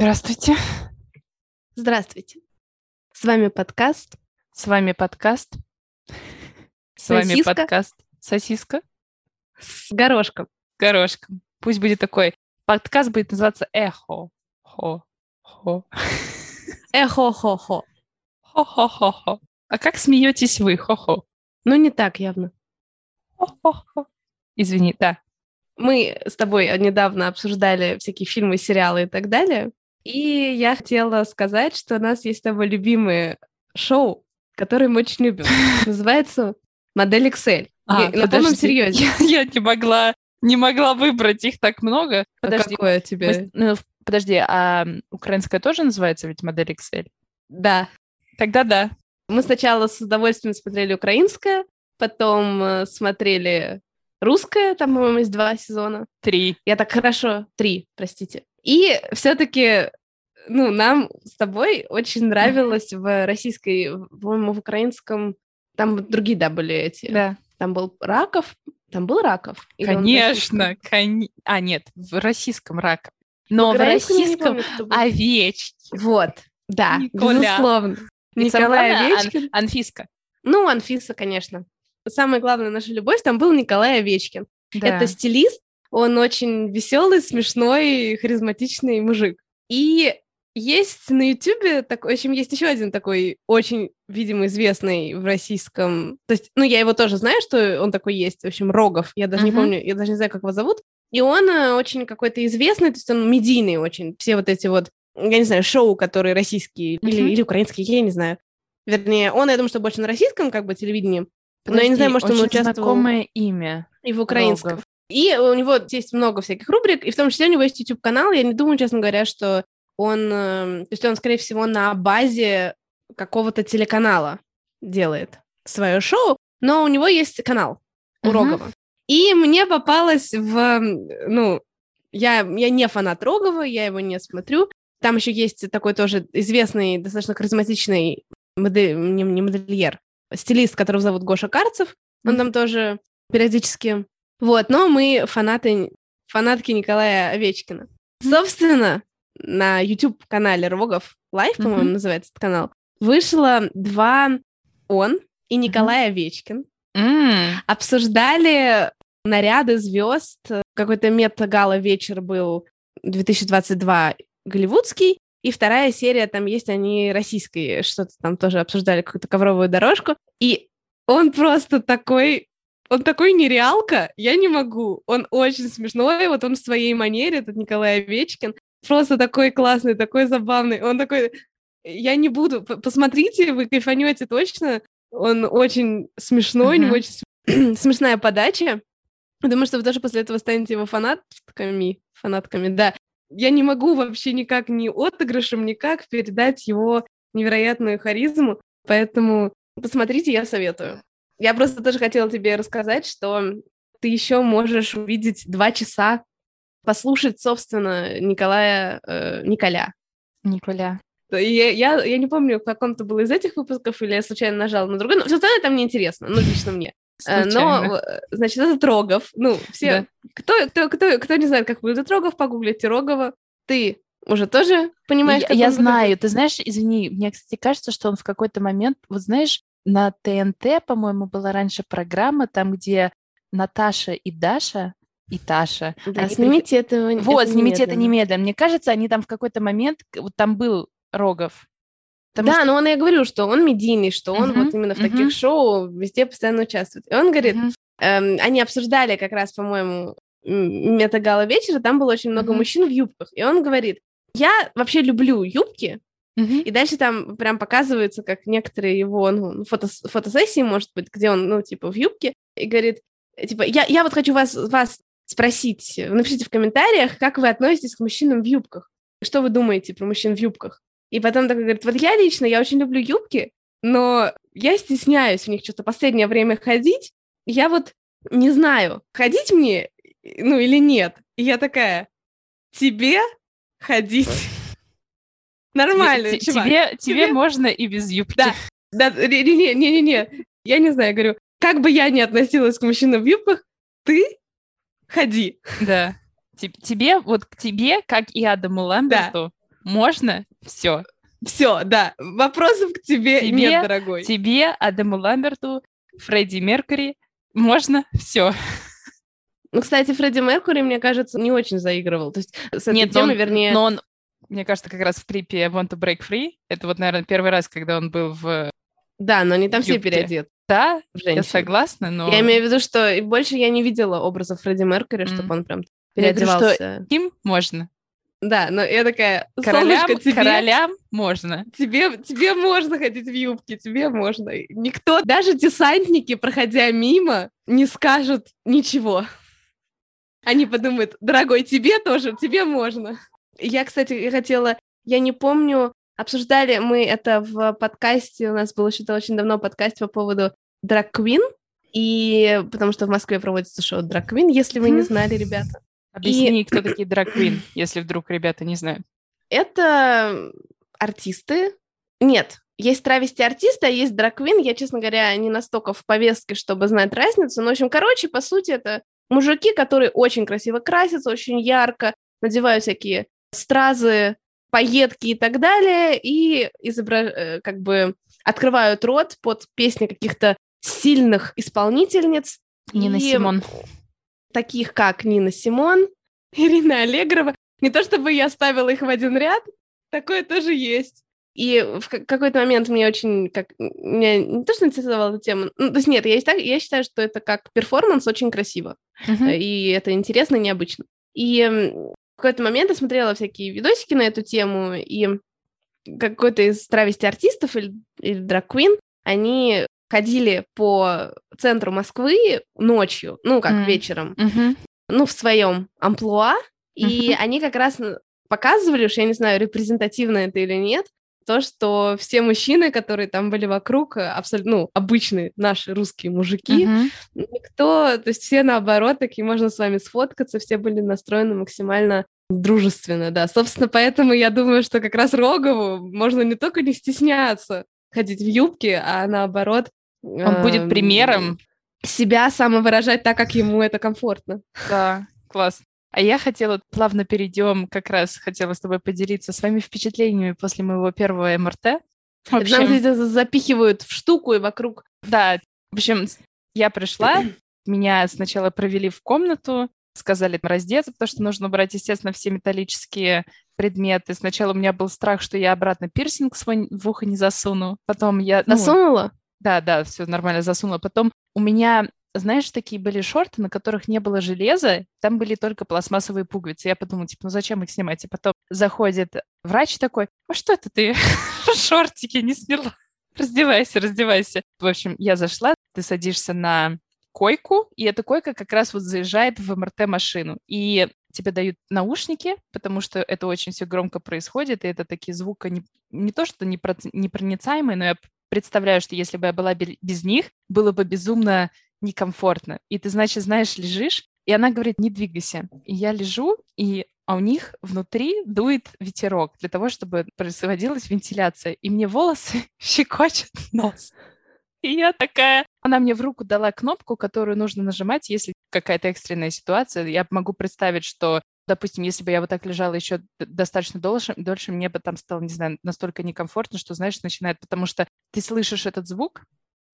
Здравствуйте. Здравствуйте. С вами подкаст. С вами подкаст. С вами подкаст. Сосиска. С горошком. Горошком. Пусть будет такой. Подкаст будет называться Эхо. Хо. Хо. Эхо-хо-хо. Хо-хо-хо-хо. А как смеетесь вы? Хо-хо. Ну, не так явно. Хо-хо-хо. Извини, да. Мы с тобой недавно обсуждали всякие фильмы, сериалы и так далее. И я хотела сказать, что у нас есть с тобой любимые шоу, которые мы очень любим. Называется «Модель Excel». А, Я- на полном серьезе. Я, я не могла, не могла выбрать их так много. А Подожди. Какое Мы тебе? с- ну, подожди, а украинская тоже называется ведь модель Excel? Да. Тогда да. Мы сначала с удовольствием смотрели украинское, потом э, смотрели русское, там, по-моему, есть два сезона. Три. Я так хорошо, три, простите. И все-таки, ну, нам с тобой очень нравилось в российской, в- по-моему, в украинском, там другие, да, были эти. Да. Там был Раков, там был Раков. В Конечно, кони- А, нет, в российском рака. Но в не российском помню, кто был. овечки. Вот, да, Николя. безусловно. Николай главное, Ан- Овечкин. Анфиска. Ну, Анфиса, конечно. Самая главная наша любовь, там был Николай Овечкин. Это стилист, он очень веселый, смешной, харизматичный мужик. И есть на Ютубе такой, в общем, есть еще один такой очень, видимо, известный в российском... То есть, ну, я его тоже знаю, что он такой есть, в общем, Рогов. Я даже не Мгм. помню, я даже не знаю, как его зовут. И он э, очень какой-то известный, то есть он медийный очень. Все вот эти вот, я не знаю, шоу, которые российские или, Мгм. или украинские, я не знаю. Вернее, он, я думаю, что больше на российском как бы телевидении, но я не Подожди, знаю, может, он участвовал знакомое имя. и в украинском. Рогов. И у него есть много всяких рубрик, и в том числе у него есть YouTube-канал. Я не думаю, честно говоря, что он... э, То есть он, скорее всего, на базе какого-то телеканала делает свое шоу, но у него есть канал у. Рогова. И мне попалось в... м, Ну, я, я не фанат Рогова, я его не смотрю. Там еще есть такой тоже известный, достаточно харизматичный модель, не, не модельер, стилист, которого зовут Гоша Карцев. Он Мгм. там тоже периодически вот, но мы фанаты, фанатки Николая Овечкина. Собственно, на YouTube-канале Рогов Лайв, по-моему, Мгм. называется этот канал, вышло два он и Николай Овечкин М, обсуждали наряды звезд. Какой-то мета-гала вечер был 2022 голливудский, и вторая серия, там есть они российские, что-то там тоже обсуждали, какую-то ковровую дорожку. И он просто такой, он такой нереалка, я не могу. Он очень смешной, вот он в своей манере, этот Николай Овечкин, просто такой классный, такой забавный. Он такой, я не буду, посмотрите, вы кайфанете точно. Он очень смешной, у него очень см- смешная подача. Думаю, что вы тоже после этого станете его фанатками, фанатками, да. Я не могу вообще никак ни отыгрышем, никак передать его невероятную харизму, поэтому посмотрите, я советую. Я просто тоже хотела тебе рассказать, что ты еще можешь увидеть два часа, послушать, собственно, Николая, э, Николя. Николя. Я, я, я не помню, в каком-то был из этих выпусков, или я случайно нажала на другой, но все остальное там неинтересно, ну, лично мне. Э, Случайно. Но, э, значит, это Трогов. Ну, все... Кто, кто, кто, кто не знает, как выглядит Рогов, погуглите Рогова. Ты уже тоже понимаешь, я, как я он знаю, выглядит? ты знаешь, извини, мне, кстати, кажется, что он в какой-то момент, вот знаешь, на ТНТ, по-моему, была раньше программа, там, где Наташа и Даша, и Таша. Да, они снимите этого Вот, снимите это немедленно. немедленно. Мне кажется, они там в какой-то момент, вот там был Рогов. Да, что- но он и говорю, что он медийный, что он Мгм, вот именно в мгм. таких шоу везде постоянно участвует. И он говорит, Мгм. эм, они обсуждали как раз, по-моему, метагала вечера, там было очень много Мгм. мужчин в юбках. И он говорит, я вообще люблю юбки, Мгм. И дальше там прям показывается, как некоторые его ну, фото, фотосессии, может быть, где он, ну, типа, в юбке, и говорит, э, типа, я, я вот хочу вас, вас спросить, э, напишите в комментариях, как вы относитесь к мужчинам в юбках. Что вы думаете про мужчин в юбках? И потом такой говорит, вот я лично, я очень люблю юбки, но я стесняюсь в них что-то последнее время ходить. Я вот не знаю, ходить мне, э, ну, или нет. И я такая, тебе ходить Нормально, чувак. Тебе, можно и без юбки. Да. Да, не-не-не, я не знаю, говорю, как бы я ни относилась к мужчинам в юбках, ты ходи. Да. Те- Тебе, вот к тебе, как и Адаму Ламберту, можно все. Все, да. Вопросов к тебе, тебе нет, дорогой. Тебе, Адаму Ламберту, Фредди Меркури, можно все. Ну, кстати, Фредди Меркури, мне кажется, не очень заигрывал. То есть с этой Нет, темой, он, вернее... Но он, мне кажется, как раз в клипе I Want to Break Free, это вот, наверное, первый раз, когда он был в Да, но они там юбке. все переодеты. Да, я согласна, но... Я имею в виду, что больше я не видела образов Фредди Меркури, mm. чтобы он прям переодевался. Я говорю, что им можно. Да, но я такая, королям, тебе, королям можно. Тебе, тебе можно ходить в юбке, тебе можно. Никто, даже десантники, проходя мимо, не скажут ничего. Они подумают, дорогой, тебе тоже, тебе можно. Я, кстати, хотела, я не помню, обсуждали мы это в подкасте, у нас был еще очень давно подкаст по поводу Драг Квин, и потому что в Москве проводится шоу Драг Квин, если вы не знали, ребята. Объясни, и... кто такие Драг Квин, если вдруг ребята не знают. Это артисты. Нет, есть травести артисты, а есть драквин. Я, честно говоря, не настолько в повестке, чтобы знать разницу. Но, в общем, короче, по сути, это мужики, которые очень красиво красятся, очень ярко, надевают всякие стразы, пайетки и так далее, и изобра... Э, как бы открывают рот под песни каких-то сильных исполнительниц. Нина и... Симон. Таких, как Нина Симон, Ирина Аллегрова. Не то чтобы я ставила их в один ряд, такое тоже есть. И в какой-то момент мне очень, как, меня не то, что интересовала эта тема, ну, то есть нет, я, я считаю, что это как перформанс очень красиво, uh-huh. и это интересно и необычно. И какой-то момент я смотрела всякие видосики на эту тему, и какой-то из травести артистов или, или драг-квин, они ходили по центру Москвы ночью, ну, как mm. вечером, mm-hmm. ну, в своем амплуа, и mm-hmm. они как раз показывали, уж я не знаю, репрезентативно это или нет, то, что все мужчины, которые там были вокруг, э, абсолютно, ну, обычные наши русские мужики, uh-huh. никто, то есть все наоборот, такие, можно с вами сфоткаться, все были настроены максимально дружественно, да. Собственно, поэтому я думаю, что как раз Рогову можно не только не стесняться ходить в юбке, а наоборот... Он э- будет примером. Себя самовыражать так, как ему это комфортно. Да, класс. А я хотела, плавно перейдем, как раз хотела с тобой поделиться своими впечатлениями после моего первого МРТ. В общем, это запихивают в штуку и вокруг. Да, в общем, я пришла, меня сначала провели в комнату, сказали раздеться, потому что нужно убрать, естественно, все металлические предметы. Сначала у меня был страх, что я обратно пирсинг свой в ухо не засуну. Потом я... Ну, Засунула? Да, да, все нормально засунула. Потом у меня знаешь, такие были шорты, на которых не было железа, там были только пластмассовые пуговицы. Я подумала, типа, ну зачем их снимать? И потом заходит врач такой, а что это ты шортики не сняла? Раздевайся, раздевайся. В общем, я зашла, ты садишься на койку, и эта койка как раз вот заезжает в МРТ-машину. И тебе дают наушники, потому что это очень все громко происходит, и это такие звуки не, не то, что непроницаемые, но я представляю, что если бы я была без них, было бы безумно некомфортно. И ты, значит, знаешь, лежишь, и она говорит, не двигайся. И я лежу, и а у них внутри дует ветерок для того, чтобы происходилась вентиляция. И мне волосы щекочет нос. И я такая... Она мне в руку дала кнопку, которую нужно нажимать, если какая-то экстренная ситуация. Я могу представить, что, допустим, если бы я вот так лежала еще достаточно дольше, дольше мне бы там стало, не знаю, настолько некомфортно, что, знаешь, начинает... Потому что ты слышишь этот звук,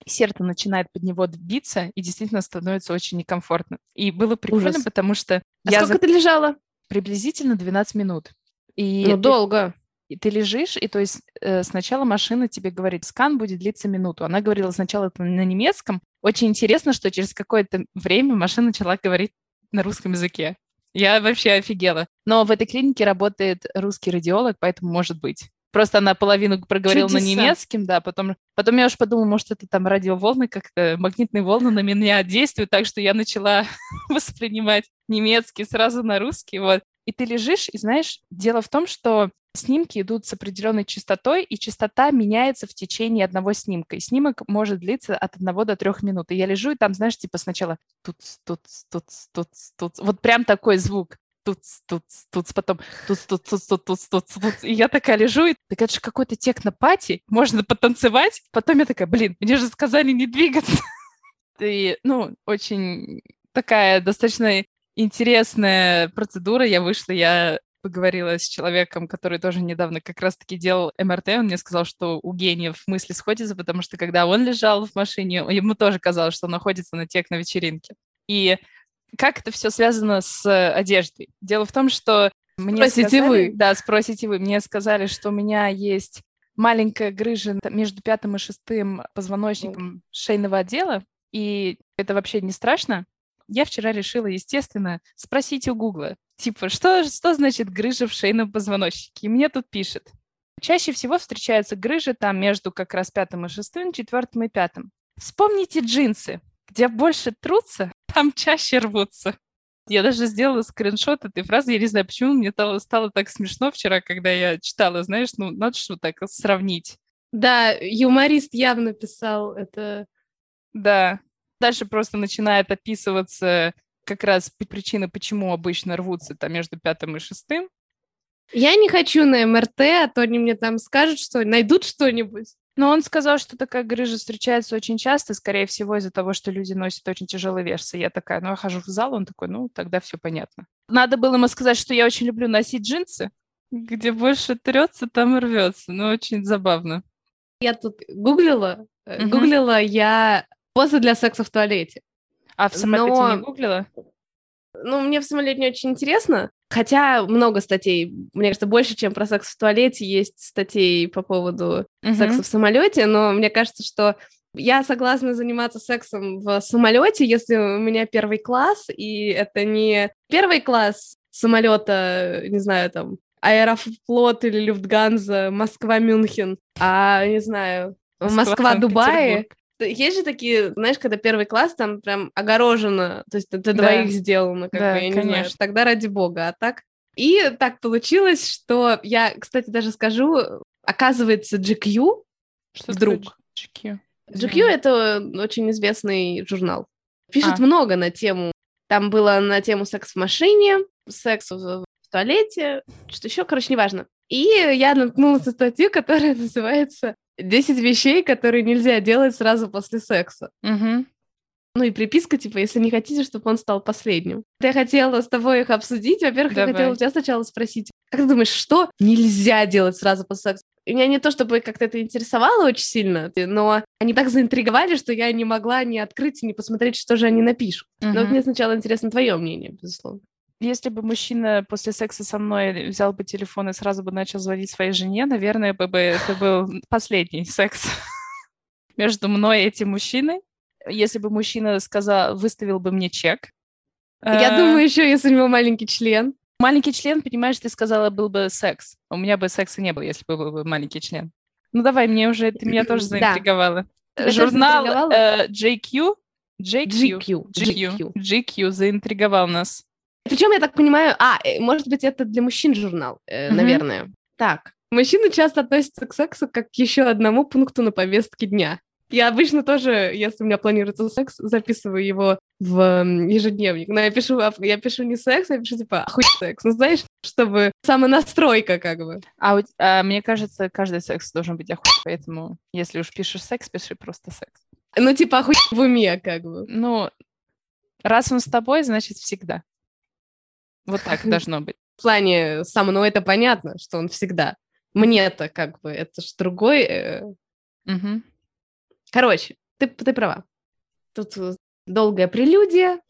сердце начинает под него биться, и действительно становится очень некомфортно. И было прикольно, Ужас. потому что... А я сколько за... ты лежала? Приблизительно 12 минут. И ну, ты... долго. И ты лежишь, и то есть э, сначала машина тебе говорит, скан будет длиться минуту. Она говорила сначала это на немецком. Очень интересно, что через какое-то время машина начала говорить на русском языке. Я вообще офигела. Но в этой клинике работает русский радиолог, поэтому может быть. Просто она половину проговорила Чудеса. на немецком, да, потом, потом я уж подумала, может, это там радиоволны, как-то магнитные волны на меня действуют, так что я начала воспринимать немецкий сразу на русский, вот. И ты лежишь, и знаешь, дело в том, что снимки идут с определенной частотой, и частота меняется в течение одного снимка. И снимок может длиться от одного до трех минут. И я лежу, и там, знаешь, типа сначала тут, тут, тут, тут, тут, вот прям такой звук тут, тут, тут, потом тут, тут, тут, тут, тут, тут, тут. И я такая лежу, и так это же какой-то техно-пати, можно потанцевать. Потом я такая, блин, мне же сказали не двигаться. И, ну, очень такая достаточно интересная процедура. Я вышла, я поговорила с человеком, который тоже недавно как раз-таки делал МРТ, он мне сказал, что у гениев мысли сходятся, потому что когда он лежал в машине, ему тоже казалось, что он находится на техно-вечеринке. И как это все связано с одеждой? Дело в том, что мне Спросите сказали, вы. Да, спросите вы. Мне сказали, что у меня есть маленькая грыжа между пятым и шестым позвоночником шейного отдела, и это вообще не страшно. Я вчера решила, естественно, спросить у Гугла, типа, что, что значит грыжа в шейном позвоночнике? И мне тут пишет. Чаще всего встречаются грыжи там между как раз пятым и шестым, четвертым и пятым. Вспомните джинсы. Где больше трутся, там чаще рвутся. Я даже сделала скриншот этой фразы. Я не знаю, почему мне стало, стало так смешно вчера, когда я читала, знаешь, ну, надо что так сравнить. Да, юморист явно писал это. Да. Дальше просто начинает описываться как раз причина, почему обычно рвутся там между пятым и шестым. Я не хочу на МРТ, а то они мне там скажут, что найдут что-нибудь. Но он сказал, что такая грыжа встречается очень часто, скорее всего, из-за того, что люди носят очень тяжелые весы. Я такая, ну, я хожу в зал, он такой, ну, тогда все понятно. Надо было ему сказать, что я очень люблю носить джинсы, где больше трется, там и рвется. Ну, очень забавно. Я тут гуглила, Мгм. гуглила я позы для секса в туалете. А в самолете Но- не гуглила? Ну, мне в самолете не очень интересно, хотя много статей, мне кажется, больше, чем про секс в туалете, есть статей по поводу секса в самолете, но мне кажется, что я согласна заниматься сексом в самолете, если у меня первый класс, и это не первый класс самолета, не знаю, там, Аэрофлот или Люфтганза, Москва-Мюнхен, а, не знаю, Москва-Дубай. Есть же такие, знаешь, когда первый класс там прям огорожено, то есть для Да. двоих сделано, как Да, бы, я не знаю, конечно. тогда ради бога, а так... И так получилось, что я, кстати, даже скажу, оказывается, GQ, Что Вдруг. GQ? GQ — это очень известный журнал. Пишет А. много на тему. Там было на тему секс в машине, секс в, в туалете, что еще, короче, неважно. И я наткнулась на статью, которая называется «10 вещей, которые нельзя делать сразу после секса». Мгм. Ну и приписка, типа, если не хотите, чтобы он стал последним. Я хотела с тобой их обсудить. Во-первых, я Давай. хотела у тебя сначала спросить, как ты думаешь, что нельзя делать сразу после секса? Меня не то, чтобы как-то это интересовало очень сильно, но они так заинтриговали, что я не могла ни открыть, ни посмотреть, что же они напишут. Но вот Мгм. мне сначала интересно твое мнение, безусловно. Если бы мужчина после секса со мной взял бы телефон и сразу бы начал звонить своей жене, наверное, бы бы это был последний секс между мной и этим мужчиной. Если бы мужчина сказал, выставил бы мне чек. Я э, думаю, еще если у него маленький член. Маленький член, понимаешь, ты сказала, был бы секс. У меня бы секса не было, если бы был бы маленький член. Ну давай, мне уже, ты меня тоже заинтриговала. Журнал э, JQ, JQ, GQ. GQ, GQ заинтриговал нас. Причем, я так понимаю, а, э, может быть, это для мужчин журнал, э, Мгм. наверное. Так, мужчины часто относятся к сексу как к еще одному пункту на повестке дня. Я обычно тоже, если у меня планируется секс, записываю его в ежедневник. Но я пишу, а, я пишу не секс, я пишу типа охуй секс. Ну, знаешь, чтобы самонастройка как бы. А, а мне кажется, каждый секс должен быть охуй, поэтому если уж пишешь секс, пиши просто секс. Ну, типа охуй в уме как бы. Ну, раз он с тобой, значит всегда. Вот так должно быть. В плане со мной это понятно, что он всегда. Мне-то как бы, это ж другой... Мгм. Короче, ты, ты права. Тут э, долгая прелюдия.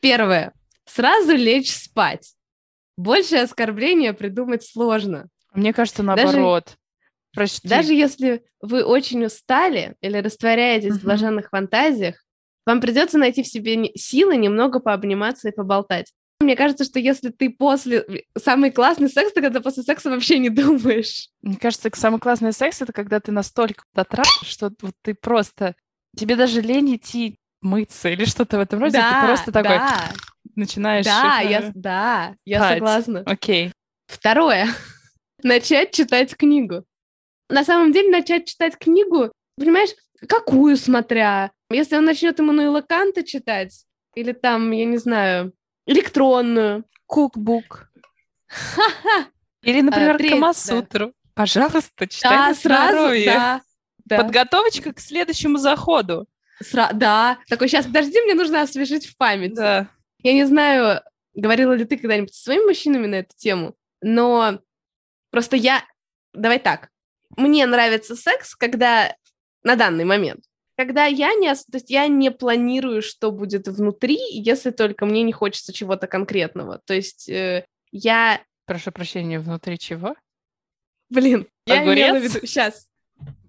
Первое. Сразу лечь спать. Больше оскорбления придумать сложно. Мне кажется, Даже- наоборот. Почти. Даже если вы очень устали или растворяетесь в Мгм. блаженных фантазиях, вам придется найти в себе силы немного пообниматься и поболтать. Мне кажется, что если ты после... Самый классный секс, ты когда после секса вообще не думаешь. Мне кажется, самый классный секс это когда ты настолько дотрахаешь, что вот ты просто тебе даже лень идти мыться или что-то в этом роде, ты просто такой да, начинаешь. да, э, я, да, я согласна. Окей. Второе. Начать читать книгу. На самом деле, начать читать книгу, понимаешь, какую смотря. Если он начнет Эммануила Канта читать, или там, я не знаю, электронную. Кукбук. Или, например, треть, да. Камасутру. Пожалуйста, читай Да, на сразу, да. Да, Подготовочка к следующему заходу. сра- да. Такой, сейчас, подожди, мне нужно освежить в память. Да. Я не знаю, говорила ли ты когда-нибудь со своими мужчинами на эту тему, но просто я... Давай так. Мне нравится секс, когда на данный момент, когда я не, то есть я не планирую, что будет внутри, если только мне не хочется чего-то конкретного. То есть э, я... Прошу прощения, внутри чего? Блин, я имела в виду... Сейчас.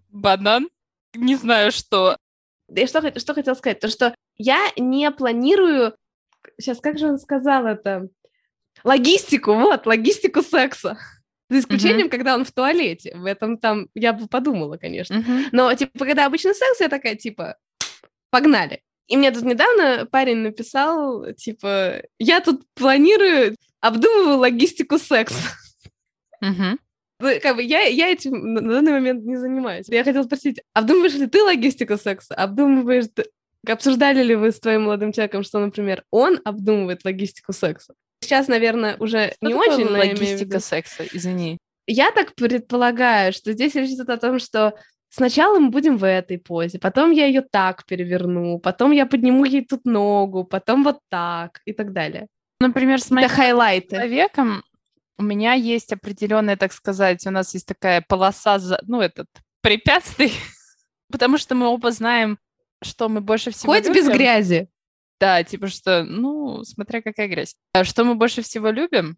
Банан? Не знаю, что. Я что, что хотела сказать? То, что я не планирую... Сейчас, как же он сказал это? Логистику, вот, логистику секса. За исключением, uh-huh. когда он в туалете. В этом там я бы подумала, конечно. Uh-huh. Но, типа, когда обычно секс, я такая, типа, погнали. И мне тут недавно парень написал, типа, я тут планирую, обдумываю логистику секса. Uh-huh. Как бы я, я этим на данный момент не занимаюсь. Я хотела спросить, обдумываешь ли ты логистику секса? Обдумываешь, обсуждали ли вы с твоим молодым человеком, что, например, он обдумывает логистику секса? Сейчас, наверное, уже что не очень, но логистика секса, извини. Я так предполагаю, что здесь речь идет о том, что сначала мы будем в этой позе, потом я ее так переверну, потом я подниму ей тут ногу, потом вот так и так далее. Например, с моим человеком у меня есть определенная, так сказать, у нас есть такая полоса, ну, этот, препятствий, потому что мы оба знаем, что мы больше всего Хоть любим. без грязи. Да, типа что, ну, смотря какая грязь. А что мы больше всего любим,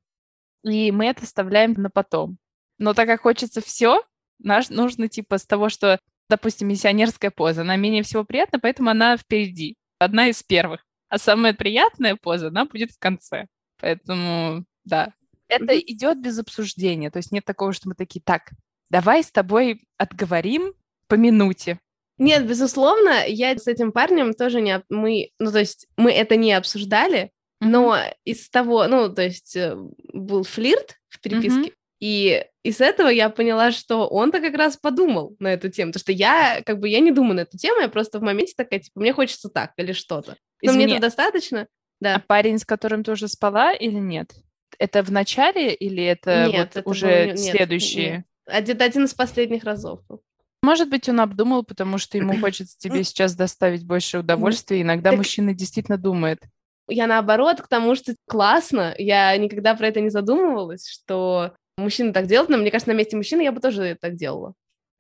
и мы это оставляем на потом. Но так как хочется все, наш нужно типа с того, что, допустим, миссионерская поза, она менее всего приятна, поэтому она впереди, одна из первых. А самая приятная поза, она будет в конце. Поэтому, да. Это идет без обсуждения. То есть нет такого, что мы такие, так, давай с тобой отговорим по минуте. Нет, безусловно, я с этим парнем тоже не... Мы, ну, то есть мы это не обсуждали, mm-hmm. но из того, ну, то есть э, был флирт в переписке, mm-hmm. и из этого я поняла, что он-то как раз подумал на эту тему, потому что я, как бы, я не думаю на эту тему, я просто в моменте такая, типа, мне хочется так или что-то. Но мне это достаточно, да. А парень, с которым ты уже спала или нет? Это в начале или это нет, вот это уже был, следующие? Нет. Один, один из последних разов был. Может быть, он обдумал, потому что ему хочется тебе сейчас доставить больше удовольствия. Иногда так... мужчина действительно думает. Я наоборот, к тому, что классно. Я никогда про это не задумывалась, что мужчина так делает, но мне кажется, на месте мужчины я бы тоже так делала.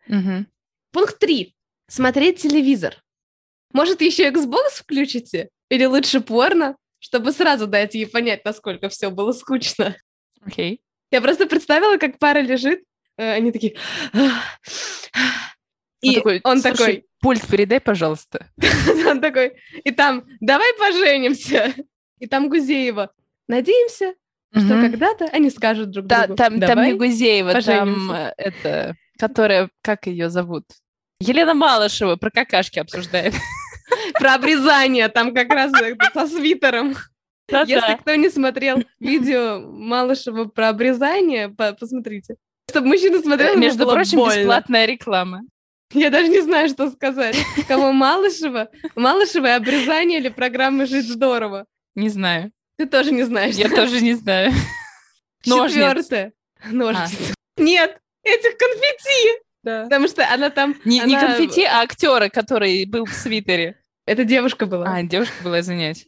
Угу. Пункт три. Смотреть телевизор. Может, еще Xbox включите? Или лучше порно? Чтобы сразу дать ей понять, насколько все было скучно. Окей. Okay. Я просто представила, как пара лежит, э, они такие... И он такой, он такой, пульт передай, пожалуйста. он такой, и там, давай поженимся. И там Гузеева, надеемся, что когда-то они скажут друг другу. Там, там не Гузеева, там э, это, которая, как ее зовут? Елена Малышева про какашки обсуждает. Про обрезание, там как раз со свитером. Если кто не смотрел видео Малышева про обрезание, посмотрите. Чтобы мужчина смотрел, Между прочим, бесплатная реклама. Я даже не знаю, что сказать. Кого Малышева? Малышева обрезание или программы «Жить здорово»? Не знаю. Ты тоже не знаешь. Я тоже не знаю. Четвертое. Ножницы. Нет, этих конфетти. Да. Потому что она там... Не, она... не конфетти, а актера, который был в свитере. Это девушка была. А, девушка была, извиняюсь.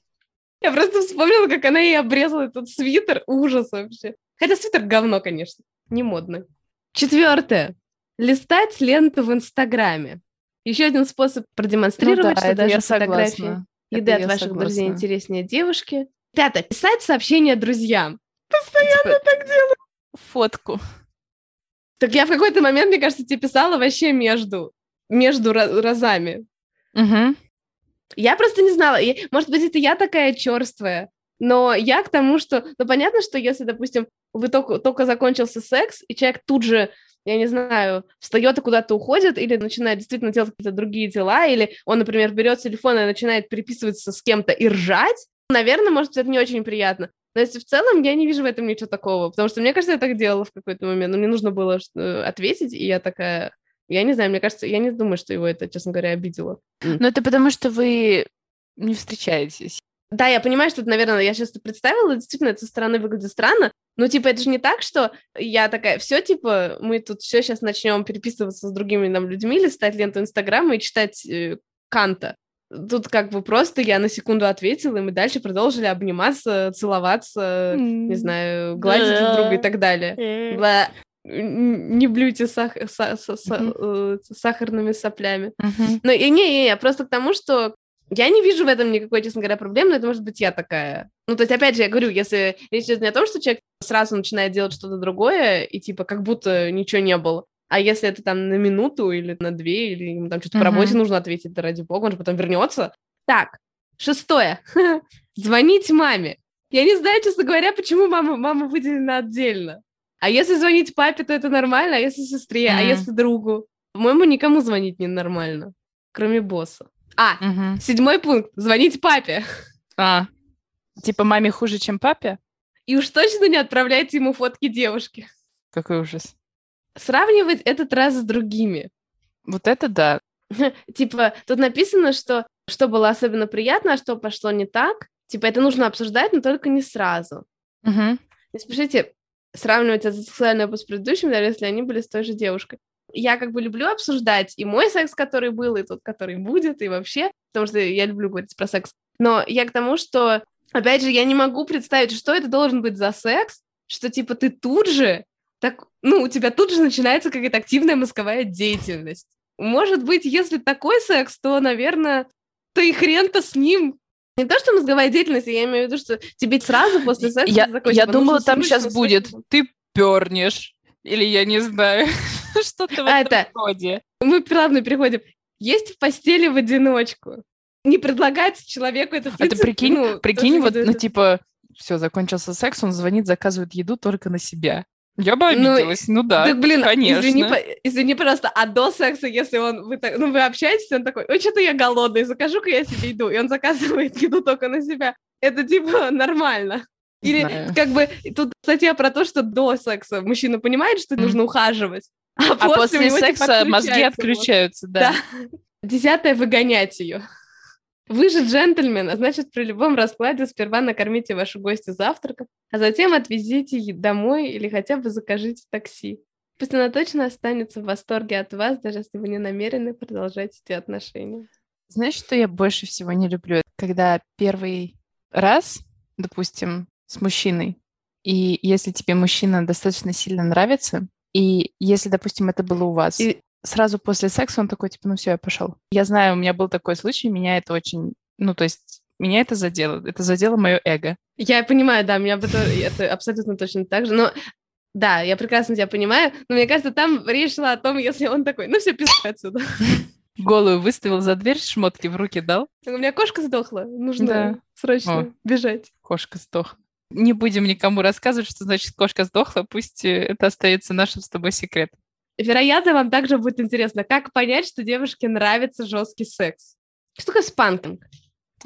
Я просто вспомнила, как она ей обрезала этот свитер. Ужас вообще. Хотя свитер говно, конечно. Не модно. Четвертое. Листать ленту в Инстаграме. Еще один способ продемонстрировать, ну, да, что даже фотографии еды от ваших согласна. друзей интереснее девушки. Пятое. Писать сообщения друзьям. Постоянно типа... так делаю. Фотку. Так я в какой-то момент, мне кажется, тебе писала вообще между, между разами. Угу. Я просто не знала. Может быть, это я такая черствая, но я к тому, что... Ну, понятно, что если, допустим, вы только, только закончился секс, и человек тут же я не знаю, встает и куда-то уходит, или начинает действительно делать какие-то другие дела, или он, например, берет телефон и начинает переписываться с кем-то и ржать, наверное, может быть, это не очень приятно. Но если в целом, я не вижу в этом ничего такого, потому что, мне кажется, я так делала в какой-то момент, но мне нужно было э, ответить, и я такая, я не знаю, мне кажется, я не думаю, что его это, честно говоря, обидело. Но это потому, что вы не встречаетесь. Да, я понимаю, что, наверное, я сейчас это представила, действительно, это со стороны выглядит странно, но, типа, это же не так, что я такая, все, типа, мы тут все сейчас начнем переписываться с другими нам людьми, листать ленту Инстаграма и читать э, Канта. Тут как бы просто я на секунду ответила, и мы дальше продолжили обниматься, целоваться, не знаю, гладить друг друга и так далее. Бла. Не блюйте сах... са- са- са- э, сахарными соплями. Мгм. Ну, и не, не, не, просто к тому, что я не вижу в этом никакой, честно говоря, проблемы, но это может быть я такая. Ну, то есть, опять же, я говорю, если речь идет не о том, что человек сразу начинает делать что-то другое, и типа как будто ничего не было, а если это там на минуту или на две, или ему там что-то по Мгм. работе нужно ответить, да ради бога, он же потом вернется. Так, шестое. Звонить маме. Я не знаю, честно говоря, почему мама, мама выделена отдельно. А если звонить папе, то это нормально, а если сестре, а Мгм. если другу? По-моему, никому звонить не нормально, кроме босса. А, Мгм. седьмой пункт. Звонить папе. А, типа маме хуже, чем папе? И уж точно не отправляйте ему фотки девушки. Какой ужас. Сравнивать этот раз с другими. Вот это да. Типа, тут написано, что что было особенно приятно, а что пошло не так. Типа, это нужно обсуждать, но только не сразу. Мгм. Не спешите сравнивать этот сексуальный опыт с предыдущим, даже если они были с той же девушкой. Я как бы люблю обсуждать и мой секс, который был, и тот, который будет, и вообще, потому что я люблю говорить про секс. Но я к тому, что, опять же, я не могу представить, что это должен быть за секс, что, типа, ты тут же, так, ну, у тебя тут же начинается какая-то активная мозговая деятельность. Может быть, если такой секс, то, наверное, и хрен-то с ним. Не то, что мозговая деятельность, я имею в виду, что тебе сразу после секса Я, я думала, там сейчас будет. Ты пернешь. Или я не знаю. Что-то в А, этом это- роде. Мы плавно переходим. Есть в постели в одиночку. Не предлагать человеку это, в А прикинь, ну, прикинь, вот, ну, это- типа, все, закончился секс, он звонит, заказывает еду только на себя. Я бы Ну, обиделась. Ну, да, Так, блин, конечно. извини, извини, пожалуйста, а до секса, если он, вы, так- ну, вы общаетесь, он такой, ой, что-то я голодный, закажу-ка я себе еду, и он заказывает еду только на себя. Это, типа, нормально. Или, Знаю. как бы, тут статья про то, что до секса мужчина понимает, что Мгм. нужно ухаживать, а, А после, после типа, секса мозги отключается мозг. отключаются, да. Десятое — выгонять ее. Вы же джентльмен, а значит, при любом раскладе сперва накормите вашу гостью завтраком, а затем отвезите ее домой или хотя бы закажите такси. Пусть она точно останется в восторге от вас, даже если вы не намерены продолжать эти отношения. Знаешь, что я больше всего не люблю? Когда первый раз, допустим, с мужчиной, и если тебе мужчина достаточно сильно нравится, и если, допустим, это было у вас, И- сразу после секса он такой, типа, ну все, я пошел. Я знаю, у меня был такой случай, меня это очень, ну то есть меня это задело, это задело мое эго. Я понимаю, да, меня это, это абсолютно точно так же, но да, я прекрасно тебя понимаю, но мне кажется, там речь шла о том, если он такой, ну все, пизда отсюда. Голую выставил за дверь, шмотки в руки дал, У меня кошка сдохла, нужно Да. срочно О. бежать. кошка сдохла. Не будем никому рассказывать, что значит кошка сдохла, пусть э, это остается нашим с тобой секретом. Вероятно, вам также будет интересно, как понять, что девушке нравится жесткий секс. Что такое спанкинг?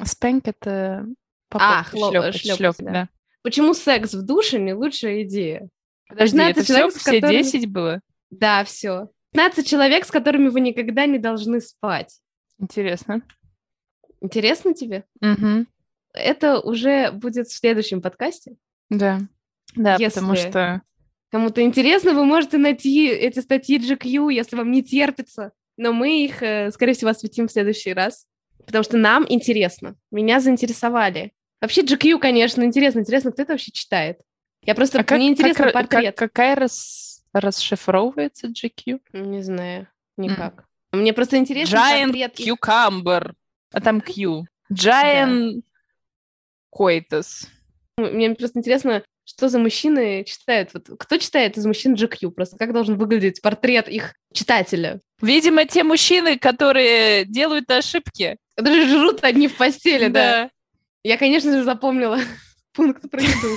Спэнк — это А, попытка хло- шлёпать, шлёпать, шлёп, да. да. Почему секс в душе не лучшая идея? Подожди, 15 это все, человек, все которыми- 10 было? Да, все. 15 человек, с которыми вы никогда не должны спать. Интересно. Интересно тебе? Мгм. Это уже будет в следующем подкасте. Да. Да, потому Если- что... Кому-то интересно, вы можете найти эти статьи GQ, если вам не терпится. Но мы их, э, скорее всего, осветим в следующий раз. Потому что нам интересно. Меня заинтересовали. Вообще GQ, конечно, интересно. Интересно, кто это вообще читает. Я просто... А как, Мне интересно как ра- как- портрет. какая рас- расшифровывается GQ? Не знаю. Никак. Мне просто интересно Giant портрет Cucumber. А там Q. Giant Coitus. Мне просто интересно, что за мужчины читают. Вот кто читает из мужчин GQ? Просто как должен выглядеть портрет их читателя? Видимо, те мужчины, которые делают ошибки. Которые жрут одни в постели, да. Я, конечно же, запомнила пункт про еду.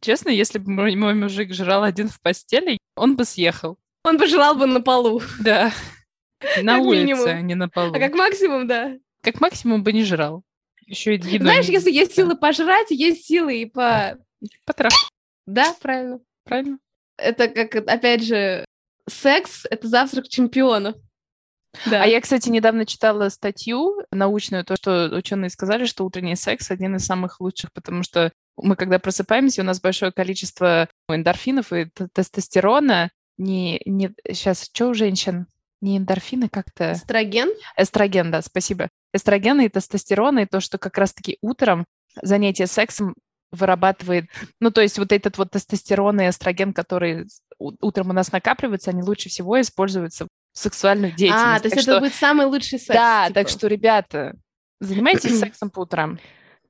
Честно, если бы мой, мой мужик жрал один в постели, он бы съехал. Он бы жрал бы на полу. Да. На Как улице, минимум. а не на полу. А как максимум, да. Как максимум бы не жрал. Еще и еду Знаешь, если есть силы пожрать, есть силы и по... Потрах, Да, правильно. правильно? Это как, опять же, секс — это завтрак чемпионов. Да. А я, кстати, недавно читала статью научную, то, что ученые сказали, что утренний секс один из самых лучших, потому что мы, когда просыпаемся, у нас большое количество эндорфинов и тестостерона. Не, не... Сейчас, что у женщин? Не эндорфины, как-то... Эстроген? Эстроген, да, спасибо. Эстрогены и тестостероны, и то, что как раз-таки утром занятие сексом вырабатывает, ну, то есть вот этот вот тестостерон и эстроген, который утром у нас накапливается, они лучше всего используются в сексуальную деятельность. А, то есть так это что... будет самый лучший секс. Да, типа. так что, ребята, занимайтесь сексом по утрам.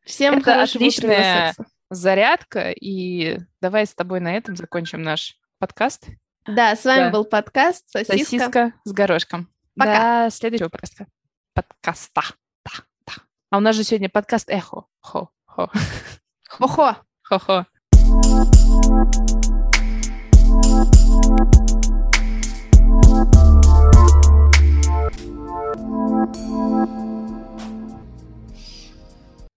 Всем это отличная зарядка, и давай с тобой на этом закончим наш подкаст. Да, с вами да. был подкаст «Сосиска». «Сосиска с горошком». Пока. До следующего подкаста. Подкаста. Да, да. А у нас же сегодня подкаст «Эхо». Хо. Хо. Хо-хо. Хо-хо.